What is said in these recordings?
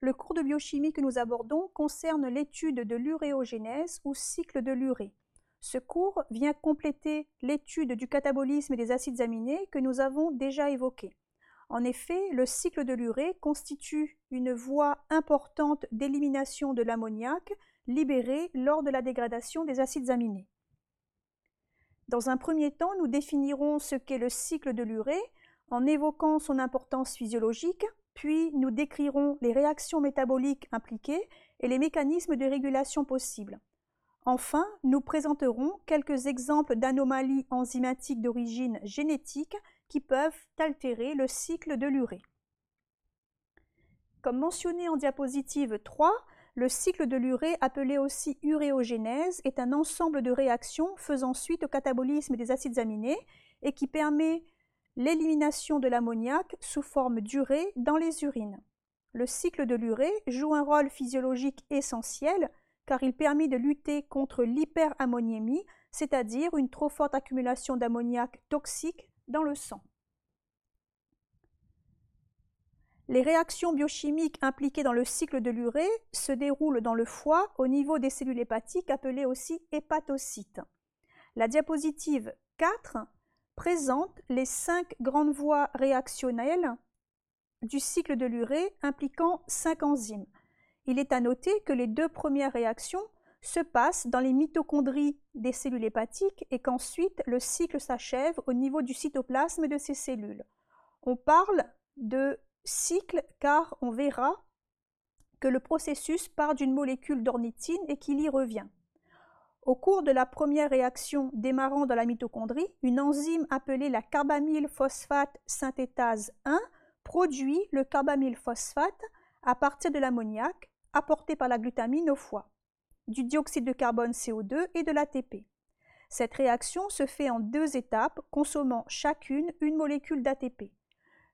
Le cours de biochimie que nous abordons concerne l'étude de l'uréogénèse ou cycle de l'urée. Ce cours vient compléter l'étude du catabolisme des acides aminés que nous avons déjà évoqué. En effet, le cycle de l'urée constitue une voie importante d'élimination de l'ammoniac libéré lors de la dégradation des acides aminés. Dans un premier temps, nous définirons ce qu'est le cycle de l'urée en évoquant son importance physiologique, puis nous décrirons les réactions métaboliques impliquées et les mécanismes de régulation possibles. Enfin, nous présenterons quelques exemples d'anomalies enzymatiques d'origine génétique qui peuvent altérer le cycle de l'urée. Comme mentionné en diapositive 3, le cycle de l'urée, appelé aussi uréogénèse, est un ensemble de réactions faisant suite au catabolisme des acides aminés et qui permet l'élimination de l'ammoniac sous forme d'urée dans les urines. Le cycle de l'urée joue un rôle physiologique essentiel car il permet de lutter contre l'hyperammoniémie, c'est-à-dire une trop forte accumulation d'ammoniac toxique dans le sang. Les réactions biochimiques impliquées dans le cycle de l'urée se déroulent dans le foie au niveau des cellules hépatiques appelées aussi hépatocytes. La diapositive 4 présente les cinq grandes voies réactionnelles du cycle de l'urée impliquant cinq enzymes. Il est à noter que les deux premières réactions se passent dans les mitochondries des cellules hépatiques et qu'ensuite le cycle s'achève au niveau du cytoplasme de ces cellules. On parle de cycle car on verra que le processus part d'une molécule d'ornithine et qu'il y revient. Au cours de la première réaction démarrant dans la mitochondrie, une enzyme appelée la carbamylphosphate synthétase 1 produit le carbamylphosphate à partir de l'ammoniac apporté par la glutamine au foie, du dioxyde de carbone CO2 et de l'ATP. Cette réaction se fait en deux étapes, consommant chacune une molécule d'ATP.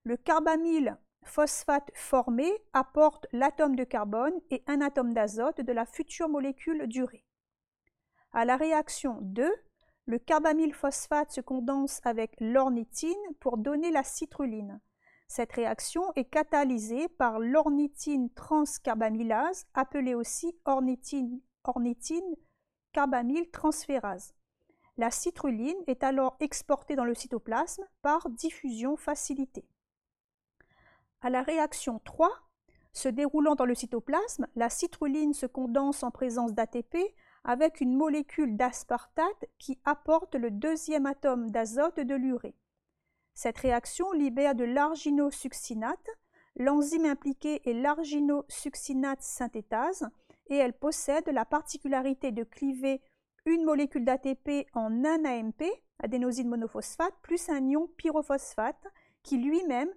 Le carbamyl phosphate formé apporte l'atome de carbone et un atome d'azote de la future molécule d'urée. À la réaction 2, le carbamylphosphate se condense avec l'ornithine pour donner la citruline. Cette réaction est catalysée par l'ornithine transcarbamylase, appelée aussi ornithine, ornithine carbamyltransférase. La citruline est alors exportée dans le cytoplasme par diffusion facilitée. À la réaction 3, se déroulant dans le cytoplasme, la citruline se condense en présence d'ATP avec une molécule d'aspartate qui apporte le deuxième atome d'azote de l'urée. Cette réaction libère de l'arginosuccinate. L'enzyme impliquée est l'arginosuccinate synthétase et elle possède la particularité de cliver une molécule d'ATP en un AMP, adénosine monophosphate, plus un ion pyrophosphate qui lui-même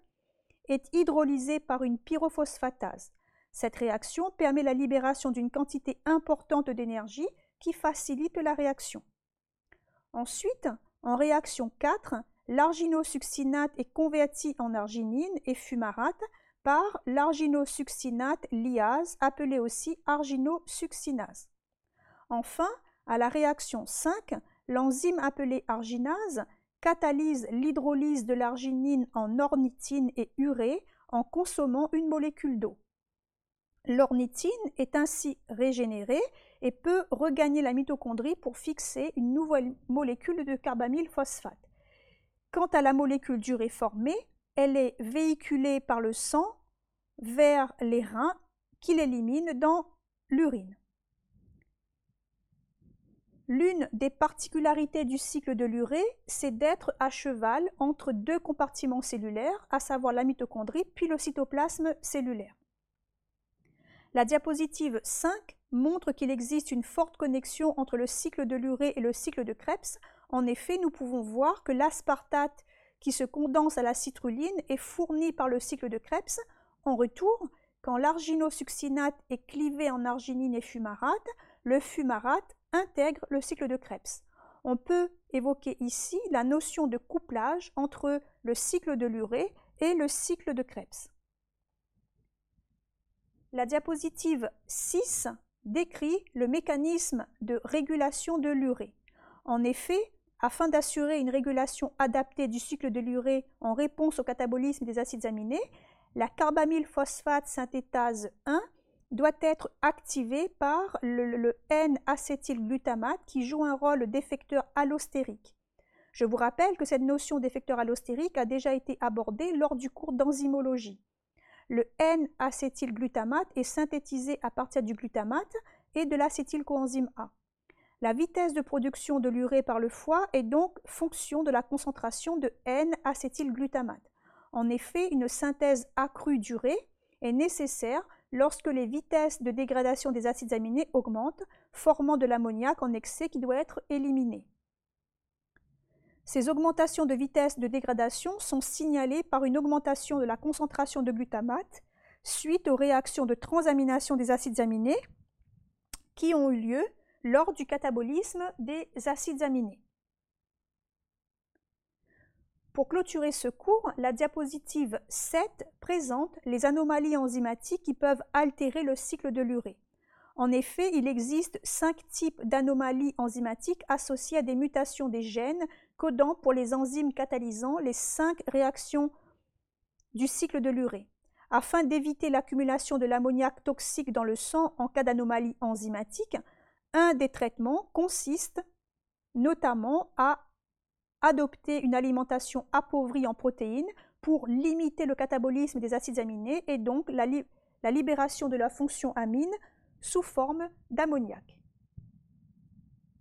est hydrolysé par une pyrophosphatase. Cette réaction permet la libération d'une quantité importante d'énergie qui facilite la réaction. Ensuite, en réaction 4, l'arginosuccinate est converti en arginine et fumarate par l'arginosuccinate liase, appelée aussi arginosuccinase. Enfin, à la réaction 5, l'enzyme appelée arginase catalyse l'hydrolyse de l'arginine en ornithine et urée en consommant une molécule d'eau. L'ornithine est ainsi régénérée et peut regagner la mitochondrie pour fixer une nouvelle molécule de carbamylphosphate. Quant à la molécule d'urée formée, elle est véhiculée par le sang vers les reins qui l'éliminent dans l'urine. L'une des particularités du cycle de l'urée, c'est d'être à cheval entre deux compartiments cellulaires, à savoir la mitochondrie puis le cytoplasme cellulaire. La diapositive 5 montre qu'il existe une forte connexion entre le cycle de l'urée et le cycle de Krebs. En effet, nous pouvons voir que l'aspartate qui se condense à la citruline est fourni par le cycle de Krebs. En retour, quand l'arginosuccinate est clivé en arginine et fumarate, le fumarate intègre le cycle de Krebs. On peut évoquer ici la notion de couplage entre le cycle de l'urée et le cycle de Krebs. La diapositive 6 décrit le mécanisme de régulation de l'urée. En effet, afin d'assurer une régulation adaptée du cycle de l'urée en réponse au catabolisme des acides aminés, la carbamylphosphate synthétase 1 doit être activée par le, N-acétylglutamate qui joue un rôle d'effecteur allostérique. Je vous rappelle que cette notion d'effecteur allostérique a déjà été abordée lors du cours d'enzymologie. Le N-acétylglutamate est synthétisé à partir du glutamate et de l'acétylcoenzyme A. La vitesse de production de l'urée par le foie est donc fonction de la concentration de N-acétylglutamate. En effet, une synthèse accrue d'urée est nécessaire lorsque les vitesses de dégradation des acides aminés augmentent, formant de l'ammoniac en excès qui doit être éliminé. Ces augmentations de vitesse de dégradation sont signalées par une augmentation de la concentration de glutamate suite aux réactions de transamination des acides aminés qui ont eu lieu lors du catabolisme des acides aminés. Pour clôturer ce cours, la diapositive 7 présente les anomalies enzymatiques qui peuvent altérer le cycle de l'urée. En effet, il existe cinq types d'anomalies enzymatiques associées à des mutations des gènes codant pour les enzymes catalysant les cinq réactions du cycle de l'urée. Afin d'éviter l'accumulation de l'ammoniac toxique dans le sang en cas d'anomalie enzymatique, un des traitements consiste notamment à adopter une alimentation appauvrie en protéines pour limiter le catabolisme des acides aminés et donc la, libération de la fonction amine sous forme d'ammoniac.